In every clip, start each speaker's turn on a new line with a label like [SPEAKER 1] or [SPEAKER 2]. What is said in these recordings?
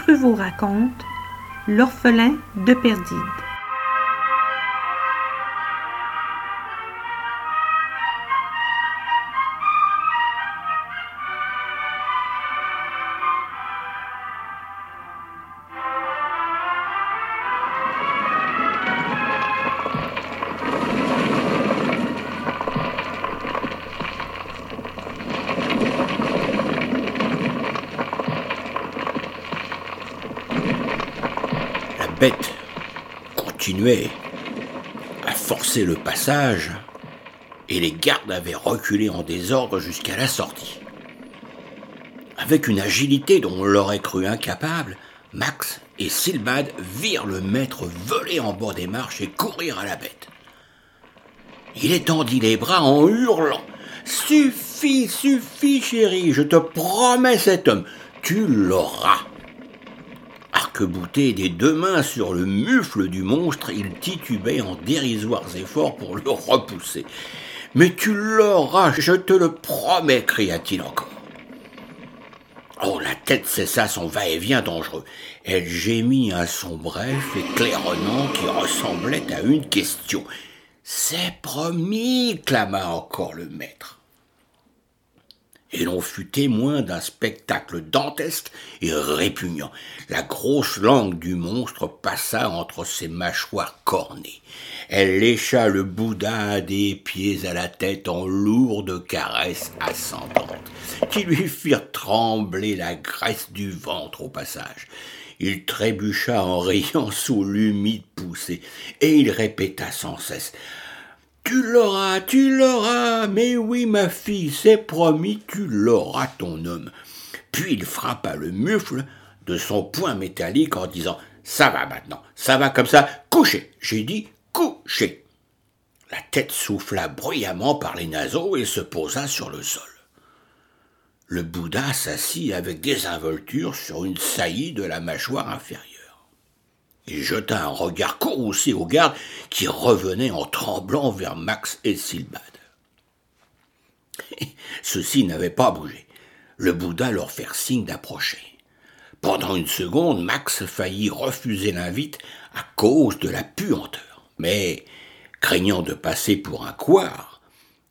[SPEAKER 1] Pruvot raconte L'orphelin de Perdide.
[SPEAKER 2] Bête continuait à forcer le passage et les gardes avaient reculé en désordre jusqu'à la sortie. Avec une agilité dont on l'aurait cru incapable, Max et Silbad virent le maître voler en bord des marches et courir à la bête. Il étendit les bras en hurlant. Suffit, suffit, chérie, je te promets cet homme, tu l'auras. Arc-bouté des deux mains sur le mufle du monstre, il titubait en dérisoires efforts pour le repousser. Mais tu l'auras, je te le promets, cria-t-il encore. Oh, la tête cessa son va-et-vient dangereux. Elle gémit un son bref et claironnant qui ressemblait à une question. C'est promis, clama encore le maître. Et l'on fut témoin d'un spectacle dantesque et répugnant. La grosse langue du monstre passa entre ses mâchoires cornées. Elle lécha le Bouddha des pieds à la tête en lourdes caresses ascendantes, qui lui firent trembler la graisse du ventre au passage. Il trébucha en riant sous l'humide poussée, et il répéta sans cesse tu l'auras, tu l'auras, mais oui, ma fille, c'est promis, tu l'auras, ton homme. Puis il frappa le mufle de son poing métallique en disant Ça va maintenant, ça va comme ça, couchez, j'ai dit couchez. La tête souffla bruyamment par les naseaux et se posa sur le sol. Le Bouddha s'assit avec désinvolture sur une saillie de la mâchoire inférieure. Il jeta un regard courroucé aux gardes qui revenaient en tremblant vers Max et Silbad. Ceux-ci n'avaient pas bougé. Le Bouddha leur fit signe d'approcher. Pendant une seconde, Max faillit refuser l'invite à cause de la puanteur. Mais, craignant de passer pour un couard,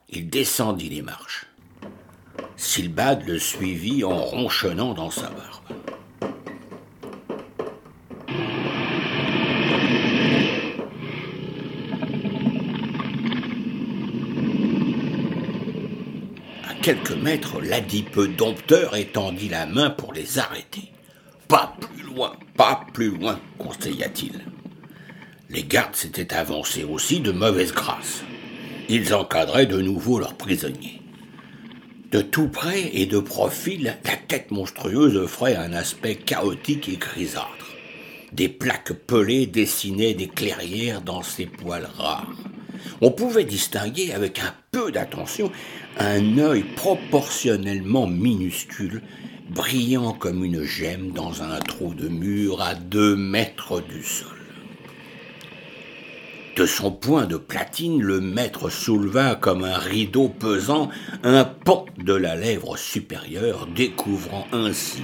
[SPEAKER 2] il descendit les marches. Silbad le suivit en ronchonnant dans sa barbe. Quelques mètres, l'adipeux dompteur étendit la main pour les arrêter. Pas plus loin, pas plus loin, conseilla-t-il. Les gardes s'étaient avancés aussi de mauvaise grâce. Ils encadraient de nouveau leurs prisonniers. De tout près et de profil, la tête monstrueuse offrait un aspect chaotique et grisâtre. Des plaques pelées dessinaient des clairières dans ses poils rares. On pouvait distinguer avec un peu d'attention un œil proportionnellement minuscule, brillant comme une gemme dans un trou de mur à deux mètres du sol. De son poing de platine, le maître souleva comme un rideau pesant un pan de la lèvre supérieure, découvrant ainsi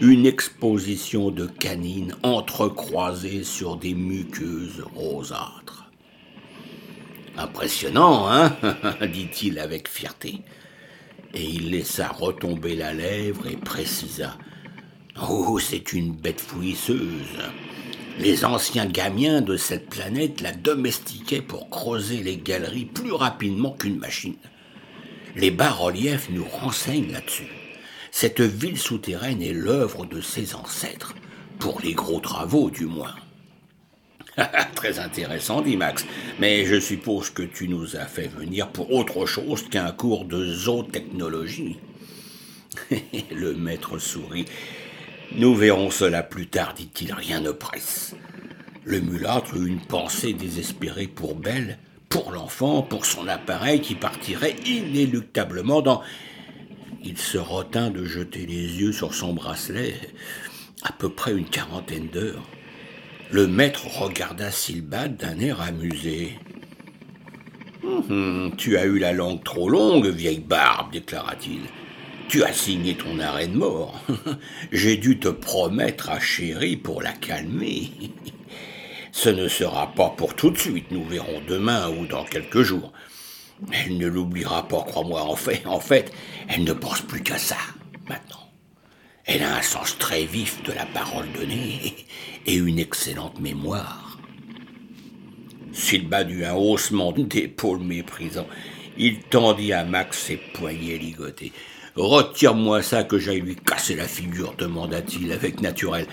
[SPEAKER 2] une exposition de canines entrecroisées sur des muqueuses rosâtres. Impressionnant, hein dit-il avec fierté. Et il laissa retomber la lèvre et précisa. Oh, c'est une bête fouisseuse. Les anciens gamiens de cette planète la domestiquaient pour creuser les galeries plus rapidement qu'une machine. Les bas-reliefs nous renseignent là-dessus. Cette ville souterraine est l'œuvre de ses ancêtres, pour les gros travaux du moins. Très intéressant, dit Max. Mais je suppose que tu nous as fait venir pour autre chose qu'un cours de zootechnologie. Le maître sourit. Nous verrons cela plus tard, dit-il, rien ne presse. Le mulâtre eut une pensée désespérée pour Belle, pour l'enfant, pour son appareil qui partirait inéluctablement dans. Il se retint de jeter les yeux sur son bracelet, à peu près une quarantaine d'heures. Le maître regarda Silbad d'un air amusé. Hum, tu as eu la langue trop longue, vieille barbe, déclara-t-il. Tu as signé ton arrêt de mort. J'ai dû te promettre à chérie pour la calmer. Ce ne sera pas pour tout de suite, nous verrons demain ou dans quelques jours. Elle ne l'oubliera pas, crois-moi. En fait, en fait, elle ne pense plus qu'à ça, maintenant. Elle a un sens très vif de la parole donnée et une excellente mémoire. S'il eut un haussement d'épaule méprisant. Il tendit à Max ses poignets ligotés. Retire-moi ça que j'aille lui casser la figure, demanda-t-il avec naturel.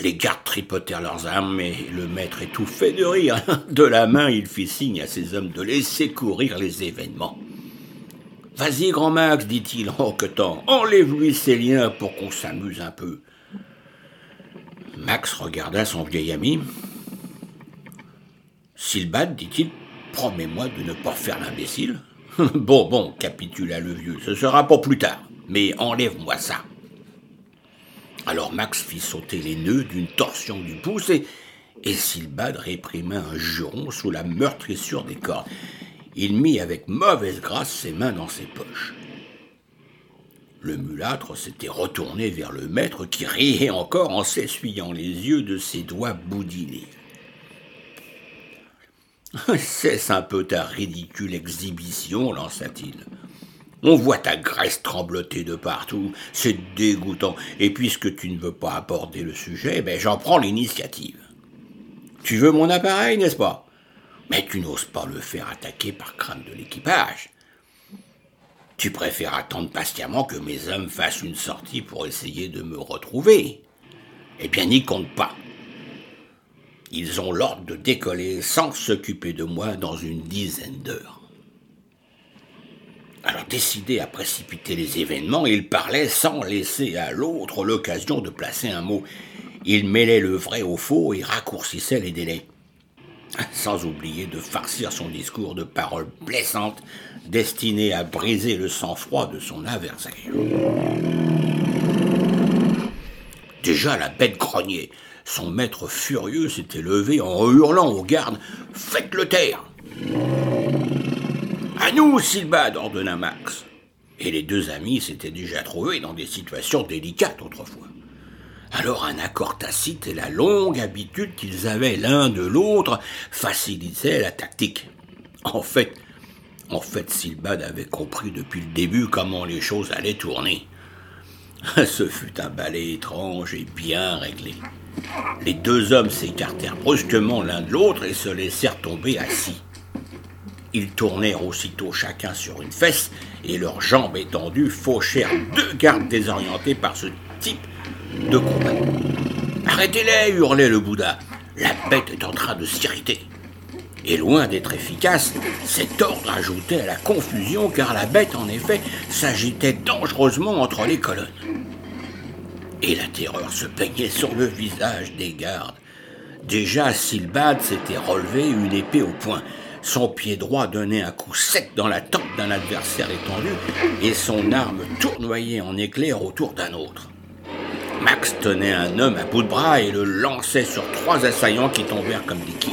[SPEAKER 2] Les gardes tripotèrent leurs armes, mais le maître étouffait de rire. De la main, il fit signe à ses hommes de laisser courir les événements. Vas-y, grand Max, dit-il en hoquetant, enlève-lui ses liens pour qu'on s'amuse un peu. Max regarda son vieil ami. Silbad, dit-il, promets-moi de ne pas faire l'imbécile. bon, bon, capitula le vieux, ce sera pour plus tard, mais enlève-moi ça. Alors Max fit sauter les nœuds d'une torsion du pouce et, et réprima un juron sous la meurtrissure des cordes. Il mit avec mauvaise grâce ses mains dans ses poches. Le mulâtre s'était retourné vers le maître qui riait encore en s'essuyant les yeux de ses doigts boudinés. Cesse un peu ta ridicule exhibition, lança-t-il. On voit ta graisse trembloter de partout, c'est dégoûtant, et puisque tu ne veux pas aborder le sujet, ben j'en prends l'initiative. Tu veux mon appareil, n'est-ce pas? Mais tu n'oses pas le faire attaquer par crainte de l'équipage. Tu préfères attendre patiemment que mes hommes fassent une sortie pour essayer de me retrouver. Eh bien, n'y compte pas. Ils ont l'ordre de décoller sans s'occuper de moi dans une dizaine d'heures. Alors décidé à précipiter les événements, il parlait sans laisser à l'autre l'occasion de placer un mot. Il mêlait le vrai au faux et raccourcissait les délais. Sans oublier de farcir son discours de paroles blessantes destinées à briser le sang-froid de son adversaire. Déjà la bête grognait. Son maître furieux s'était levé en hurlant aux gardes Faites-le taire À nous, Silbad ordonna Max. Et les deux amis s'étaient déjà trouvés dans des situations délicates autrefois. Alors un accord tacite et la longue habitude qu'ils avaient l'un de l'autre facilitaient la tactique. En fait, en fait, Silbad avait compris depuis le début comment les choses allaient tourner. Ce fut un balai étrange et bien réglé. Les deux hommes s'écartèrent brusquement l'un de l'autre et se laissèrent tomber assis. Ils tournèrent aussitôt chacun sur une fesse et leurs jambes étendues fauchèrent deux gardes désorientés par ce type de combat. Arrêtez-les hurlait le Bouddha. La bête est en train de s'irriter. Et loin d'être efficace, cet ordre ajoutait à la confusion car la bête, en effet, s'agitait dangereusement entre les colonnes et la terreur se peignait sur le visage des gardes. Déjà, Silbad s'était relevé une épée au poing. Son pied droit donnait un coup sec dans la tempe d'un adversaire étendu et son arme tournoyait en éclairs autour d'un autre. Max tenait un homme à bout de bras et le lançait sur trois assaillants qui tombèrent comme des quilles.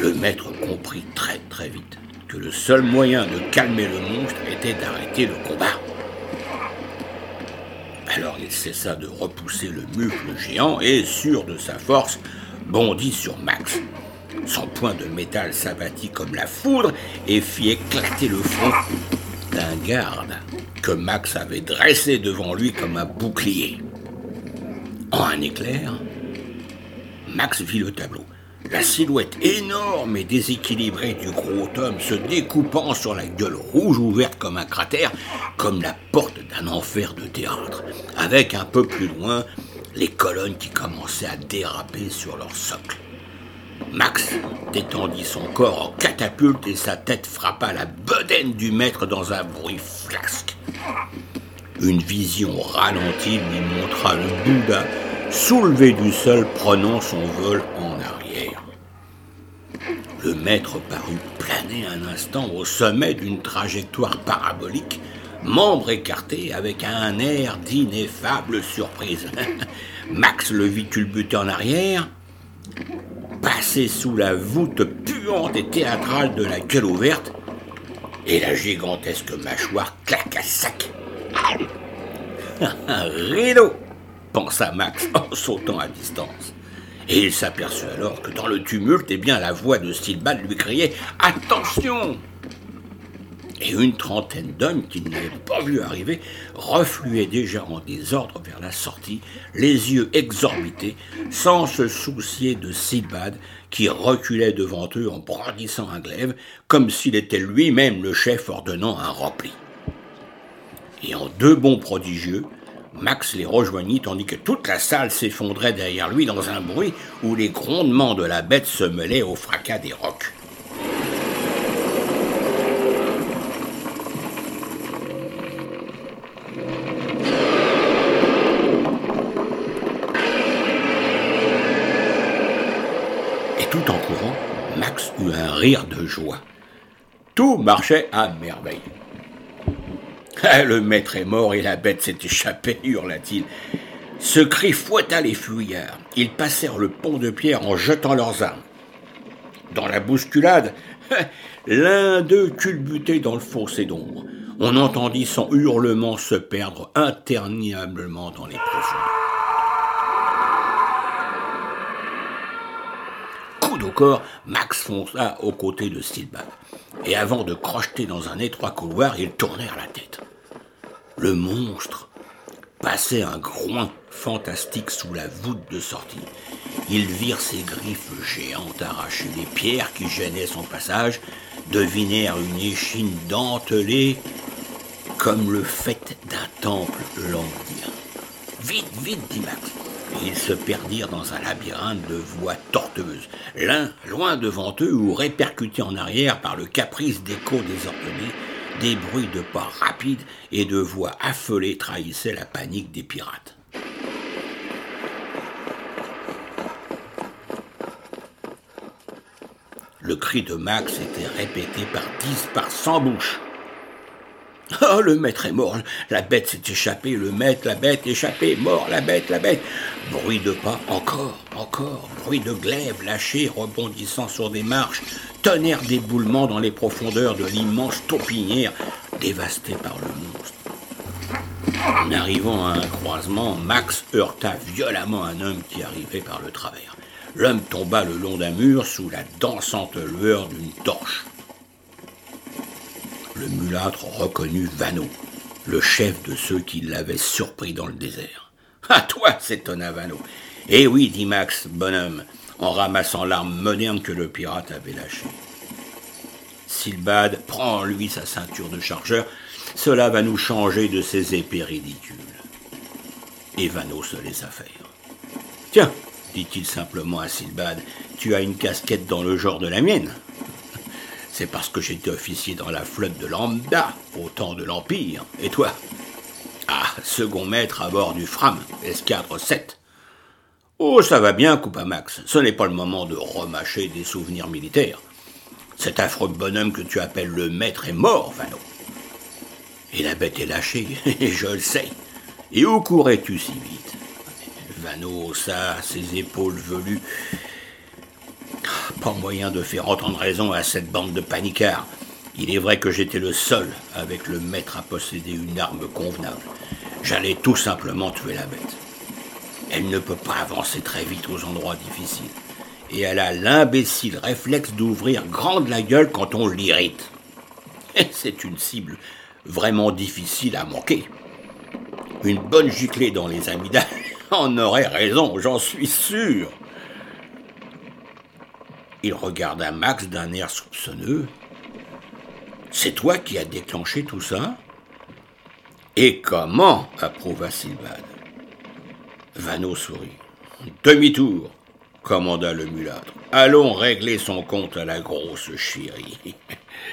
[SPEAKER 2] Le maître comprit très très vite que le seul moyen de calmer le monstre était d'arrêter le combat. Alors il cessa de repousser le mufle géant et, sûr de sa force, bondit sur Max. Son poing de métal s'abattit comme la foudre et fit éclater le front d'un garde que Max avait dressé devant lui comme un bouclier. En un éclair, Max vit le tableau la silhouette énorme et déséquilibrée du gros homme se découpant sur la gueule rouge ouverte comme un cratère, comme la porte d'un enfer de théâtre, avec un peu plus loin les colonnes qui commençaient à déraper sur leur socle. Max détendit son corps en catapulte et sa tête frappa la bedaine du maître dans un bruit flasque. Une vision ralentie lui montra le Bouddha soulevé du sol prenant son vol en arrière. Le maître parut planer un instant au sommet d'une trajectoire parabolique, membre écarté avec un air d'ineffable surprise. Max le vit culbuter en arrière, passer sous la voûte puante et théâtrale de la gueule ouverte, et la gigantesque mâchoire claqua sac Un rideau pensa Max en sautant à distance. Et il s'aperçut alors que dans le tumulte, eh bien, la voix de Silbad lui criait Attention et une trentaine d'hommes qu'il n'avait pas vu arriver refluaient déjà en désordre vers la sortie, les yeux exorbités, sans se soucier de Silbad qui reculait devant eux en brandissant un glaive, comme s'il était lui-même le chef ordonnant un repli. Et en deux bonds prodigieux, Max les rejoignit tandis que toute la salle s'effondrait derrière lui dans un bruit où les grondements de la bête se mêlaient au fracas des rocs. Et tout en Max eut un rire de joie. Tout marchait à merveille. Ah, le maître est mort et la bête s'est échappée, hurla-t-il. Ce cri fouetta les fuyards. Ils passèrent le pont de pierre en jetant leurs armes. Dans la bousculade, l'un d'eux culbutait dans le fossé d'ombre. On entendit son hurlement se perdre interminablement dans les profondeurs. Corps, Max fonça aux côtés de Stilbach. Et avant de crocheter dans un étroit couloir, ils tournèrent la tête. Le monstre passait un groin fantastique sous la voûte de sortie. Ils virent ses griffes géantes arracher les pierres qui gênaient son passage, devinèrent une échine dentelée comme le fait d'un temple lambien. Vite, vite, dit Max. Ils se perdirent dans un labyrinthe de voies tortueuses, l'un loin devant eux ou répercuté en arrière par le caprice d'échos désordonnés, des bruits de pas rapides et de voix affolées trahissaient la panique des pirates. Le cri de Max était répété par dix, par cent bouches. Oh, le maître est mort, la bête s'est échappée, le maître, la bête échappée, mort, la bête, la bête. Bruit de pas, encore, encore, bruit de glaive lâché, rebondissant sur des marches, tonnerre d'éboulement dans les profondeurs de l'immense taupinière dévastée par le monstre. En arrivant à un croisement, Max heurta violemment un homme qui arrivait par le travers. L'homme tomba le long d'un mur sous la dansante lueur d'une torche le mulâtre reconnut Vano, le chef de ceux qui l'avaient surpris dans le désert. À toi, s'étonna Vano. Eh oui, dit Max, bonhomme, en ramassant l'arme moderne que le pirate avait lâchée. Silbad prend en lui sa ceinture de chargeur. Cela va nous changer de ces épées ridicules. Et Vano se laissa faire. Tiens, dit-il simplement à Silbad, tu as une casquette dans le genre de la mienne c'est parce que j'étais officier dans la flotte de Lambda, au temps de l'Empire. Et toi? Ah, second maître à bord du Fram, escadre 7. Oh, ça va bien, coupa Max. Ce n'est pas le moment de remâcher des souvenirs militaires. Cet affreux bonhomme que tu appelles le maître est mort, Vano. Et la bête est lâchée, je le sais. Et où courais-tu si vite? Vano ça, ses épaules velues, pas moyen de faire entendre raison à cette bande de panicards. Il est vrai que j'étais le seul avec le maître à posséder une arme convenable. J'allais tout simplement tuer la bête. Elle ne peut pas avancer très vite aux endroits difficiles. Et elle a l'imbécile réflexe d'ouvrir grande la gueule quand on l'irrite. C'est une cible vraiment difficile à manquer. Une bonne giclée dans les amygdales en aurait raison, j'en suis sûr. Il regarda Max d'un air soupçonneux. C'est toi qui as déclenché tout ça? Et comment? approuva Silvad. Vano sourit. Demi-tour, commanda le mulâtre. Allons régler son compte à la grosse chérie.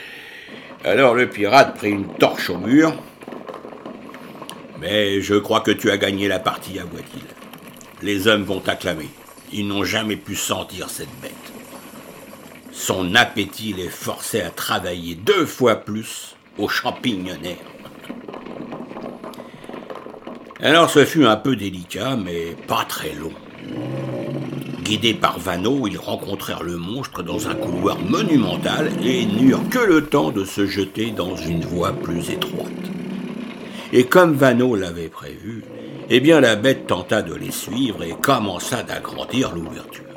[SPEAKER 2] Alors le pirate prit une torche au mur. Mais je crois que tu as gagné la partie, avoua-t-il. Les hommes vont t'acclamer. Ils n'ont jamais pu sentir cette bête. Son appétit les forçait à travailler deux fois plus aux champignonnaires. Alors ce fut un peu délicat, mais pas très long. Guidés par Vano, ils rencontrèrent le monstre dans un couloir monumental et n'eurent que le temps de se jeter dans une voie plus étroite. Et comme Vano l'avait prévu, eh bien la bête tenta de les suivre et commença d'agrandir l'ouverture.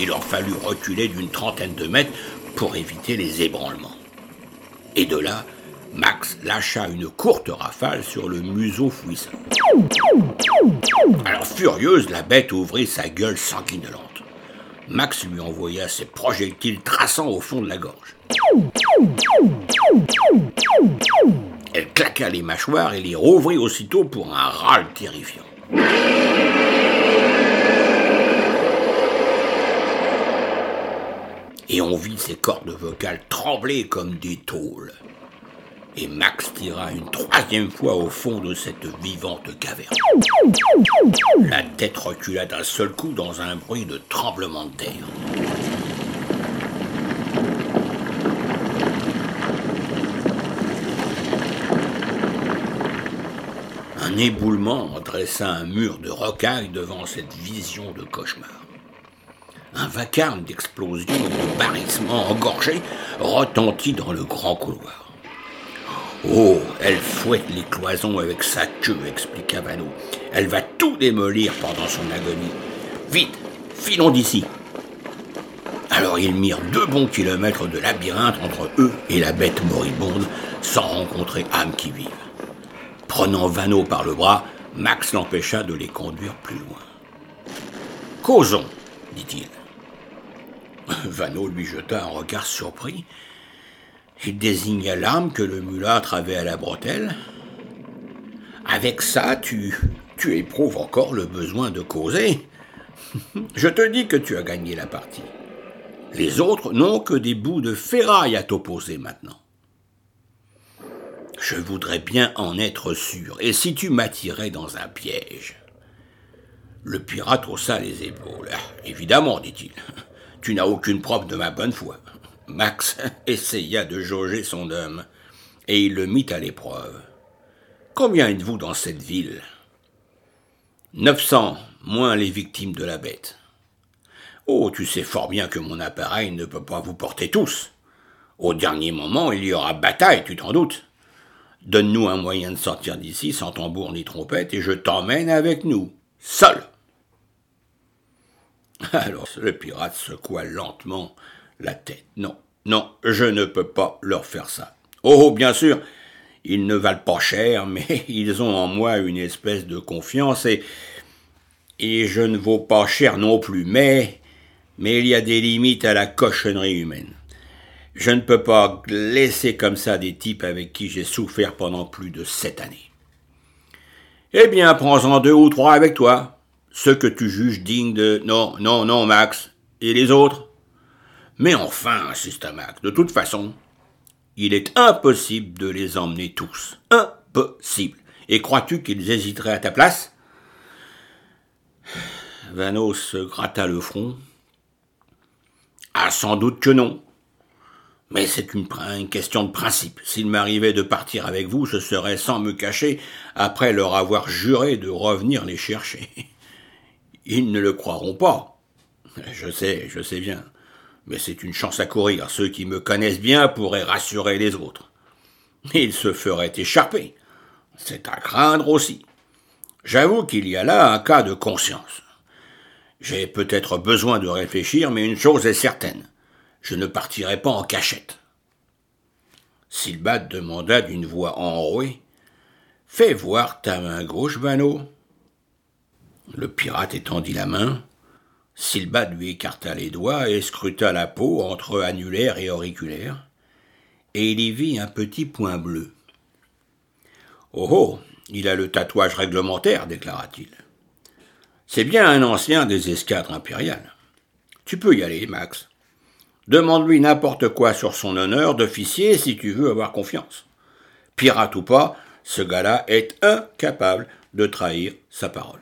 [SPEAKER 2] Il leur fallut reculer d'une trentaine de mètres pour éviter les ébranlements. Et de là, Max lâcha une courte rafale sur le museau fouissant. Alors furieuse, la bête ouvrit sa gueule sanguinolente. Max lui envoya ses projectiles traçant au fond de la gorge. Elle claqua les mâchoires et les rouvrit aussitôt pour un râle terrifiant. Et on vit ses cordes vocales trembler comme des tôles et Max tira une troisième fois au fond de cette vivante caverne. La tête recula d'un seul coup dans un bruit de tremblement de terre. Un éboulement dressa un mur de rocailles devant cette vision de cauchemar. Un vacarme d'explosions et de barrissements engorgés retentit dans le grand couloir. Oh, elle fouette les cloisons avec sa queue, expliqua Vano. Elle va tout démolir pendant son agonie. Vite, filons d'ici. Alors ils mirent deux bons kilomètres de labyrinthe entre eux et la bête moribonde, sans rencontrer âme qui vive. Prenant Vano par le bras, Max l'empêcha de les conduire plus loin. Causons, dit-il. Vano lui jeta un regard surpris il désigna l'arme que le mulâtre avait à la bretelle. Avec ça, tu, tu éprouves encore le besoin de causer. Je te dis que tu as gagné la partie. Les autres n'ont que des bouts de ferraille à t'opposer maintenant. Je voudrais bien en être sûr, et si tu m'attirais dans un piège? Le pirate haussa les épaules. Ah, évidemment, dit-il, tu n'as aucune preuve de ma bonne foi. Max essaya de jauger son homme, et il le mit à l'épreuve. Combien êtes-vous dans cette ville? Neuf cents, moins les victimes de la bête. Oh, tu sais fort bien que mon appareil ne peut pas vous porter tous. Au dernier moment, il y aura bataille, tu t'en doutes. Donne-nous un moyen de sortir d'ici sans tambour ni trompette, et je t'emmène avec nous, seul. Alors le pirate secoua lentement la tête. Non, non, je ne peux pas leur faire ça. Oh, bien sûr, ils ne valent pas cher, mais ils ont en moi une espèce de confiance et. Et je ne vaux pas cher non plus, mais. Mais il y a des limites à la cochonnerie humaine. Je ne peux pas laisser comme ça des types avec qui j'ai souffert pendant plus de sept années. Eh bien, prends-en deux ou trois avec toi. Ceux que tu juges dignes de. Non, non, non, Max. Et les autres? Mais enfin, insista Max, de toute façon, il est impossible de les emmener tous. Impossible. Et crois-tu qu'ils hésiteraient à ta place? Vanos gratta le front. Ah, sans doute que non. Mais c'est une, une, question de principe. S'il m'arrivait de partir avec vous, ce serait sans me cacher, après leur avoir juré de revenir les chercher. Ils ne le croiront pas. Je sais, je sais bien. Mais c'est une chance à courir. Ceux qui me connaissent bien pourraient rassurer les autres. Ils se feraient échapper. C'est à craindre aussi. J'avoue qu'il y a là un cas de conscience. J'ai peut-être besoin de réfléchir, mais une chose est certaine. Je ne partirai pas en cachette. Silbad demanda d'une voix enrouée. Fais voir ta main gauche, Vano. Le pirate étendit la main, Silbad lui écarta les doigts et scruta la peau entre annulaire et auriculaire, et il y vit un petit point bleu. Oh oh, il a le tatouage réglementaire, déclara-t-il. C'est bien un ancien des escadres impériales. Tu peux y aller, Max. Demande-lui n'importe quoi sur son honneur d'officier si tu veux avoir confiance. Pirate ou pas, ce gars-là est incapable de trahir sa parole.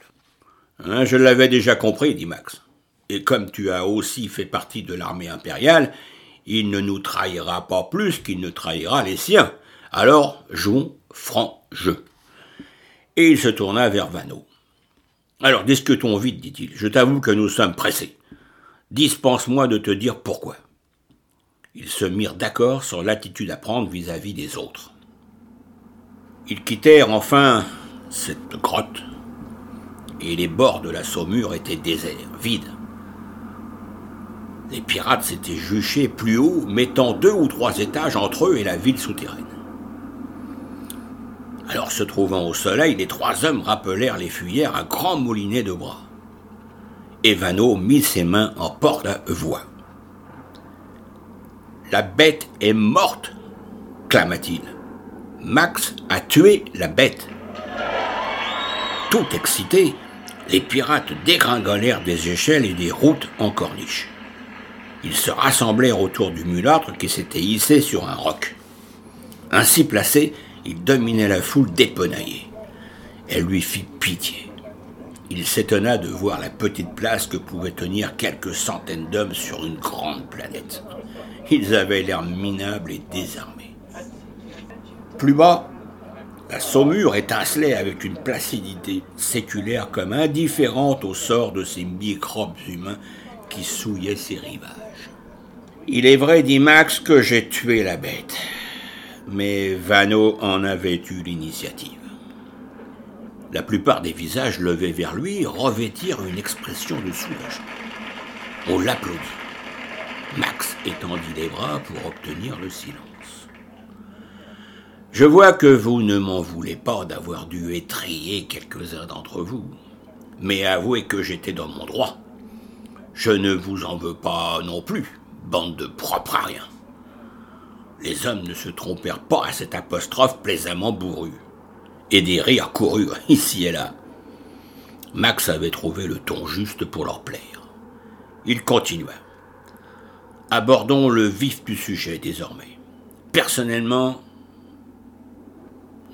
[SPEAKER 2] Hein, je l'avais déjà compris, dit Max et comme tu as aussi fait partie de l'armée impériale, il ne nous trahira pas plus qu'il ne trahira les siens. Alors jouons franc jeu. Et il se tourna vers Vano. Alors discutons vite, dit-il. Je t'avoue que nous sommes pressés. Dispense-moi de te dire pourquoi. Ils se mirent d'accord sur l'attitude à prendre vis-à-vis des autres. Ils quittèrent enfin cette grotte, et les bords de la saumure étaient déserts, vides. Les pirates s'étaient juchés plus haut, mettant deux ou trois étages entre eux et la ville souterraine. Alors, se trouvant au soleil, les trois hommes rappelèrent les fuyères à grand moulinet de bras. Evano mit ses mains en porte-voix. La bête est morte, clama-t-il. Max a tué la bête. Tout excités, les pirates dégringolèrent des échelles et des routes en corniche. Ils se rassemblèrent autour du mulâtre qui s'était hissé sur un roc. Ainsi placé, il dominait la foule dépenaillée. Elle lui fit pitié. Il s'étonna de voir la petite place que pouvaient tenir quelques centaines d'hommes sur une grande planète. Ils avaient l'air minables et désarmés. Plus bas, la saumure étincelait avec une placidité séculaire comme indifférente au sort de ces microbes humains qui souillaient ses rivages. Il est vrai, dit Max, que j'ai tué la bête mais Vano en avait eu l'initiative. La plupart des visages levés vers lui revêtirent une expression de soulagement. On l'applaudit. Max étendit les bras pour obtenir le silence. Je vois que vous ne m'en voulez pas d'avoir dû étrier quelques-uns d'entre vous, mais avouez que j'étais dans mon droit. Je ne vous en veux pas non plus, bande de propres à rien. Les hommes ne se trompèrent pas à cette apostrophe plaisamment bourrue. Et des rires coururent ici et là. Max avait trouvé le ton juste pour leur plaire. Il continua. Abordons le vif du sujet désormais. Personnellement,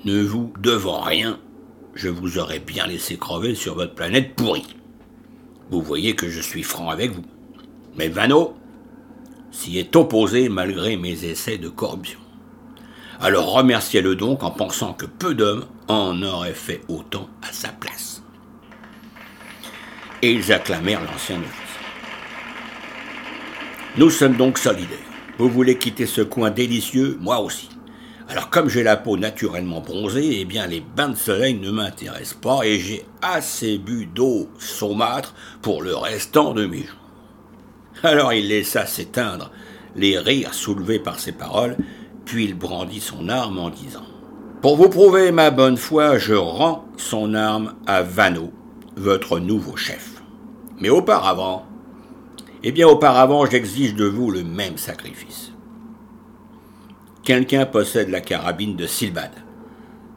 [SPEAKER 2] ne vous devant rien, je vous aurais bien laissé crever sur votre planète pourrie. Vous voyez que je suis franc avec vous. Mais Vano, s'y est opposé malgré mes essais de corruption. Alors remerciez-le donc en pensant que peu d'hommes en auraient fait autant à sa place. Et ils acclamèrent l'ancien officier. Nous sommes donc solidaires. Vous voulez quitter ce coin délicieux, moi aussi. Alors comme j'ai la peau naturellement bronzée, eh bien les bains de soleil ne m'intéressent pas et j'ai assez bu d'eau saumâtre pour le restant de mes jours. Alors il laissa s'éteindre les rires soulevés par ces paroles, puis il brandit son arme en disant Pour vous prouver ma bonne foi, je rends son arme à Vano, votre nouveau chef. Mais auparavant, eh bien auparavant, j'exige de vous le même sacrifice. Quelqu'un possède la carabine de Silbad,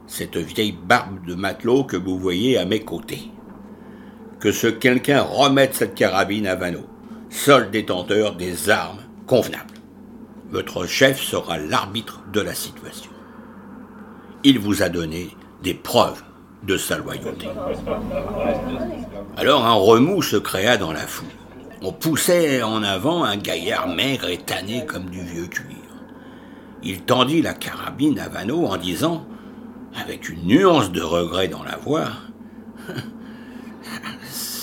[SPEAKER 2] cette vieille barbe de matelot que vous voyez à mes côtés. Que ce quelqu'un remette cette carabine à Vano seul détenteur des armes convenables. Votre chef sera l'arbitre de la situation. Il vous a donné des preuves de sa loyauté. Alors un remous se créa dans la foule. On poussait en avant un gaillard maigre et tanné comme du vieux cuir. Il tendit la carabine à Vano en disant, avec une nuance de regret dans la voix,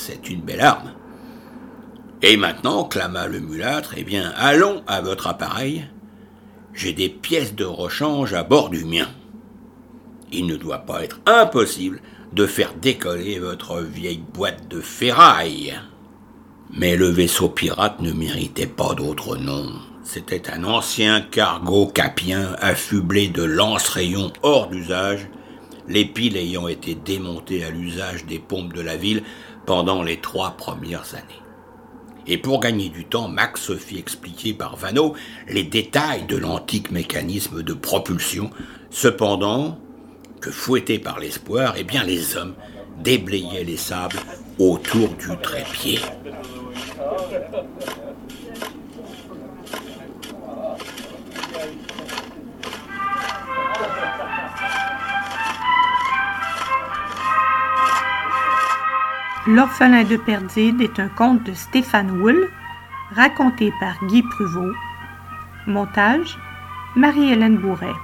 [SPEAKER 2] C'est une belle arme. Et maintenant, clama le mulâtre, eh bien, allons à votre appareil. J'ai des pièces de rechange à bord du mien. Il ne doit pas être impossible de faire décoller votre vieille boîte de ferraille. Mais le vaisseau pirate ne méritait pas d'autre nom. C'était un ancien cargo capien affublé de lance-rayons hors d'usage, les piles ayant été démontées à l'usage des pompes de la ville pendant les trois premières années. Et pour gagner du temps, Max se fit expliquer par Vano les détails de l'antique mécanisme de propulsion. Cependant, que fouettés par l'espoir, eh bien les hommes déblayaient les sables autour du trépied.
[SPEAKER 1] L'orphelin de Perdide est un conte de Stéphane Wool, raconté par Guy Pruvot. Montage Marie-Hélène Bourret.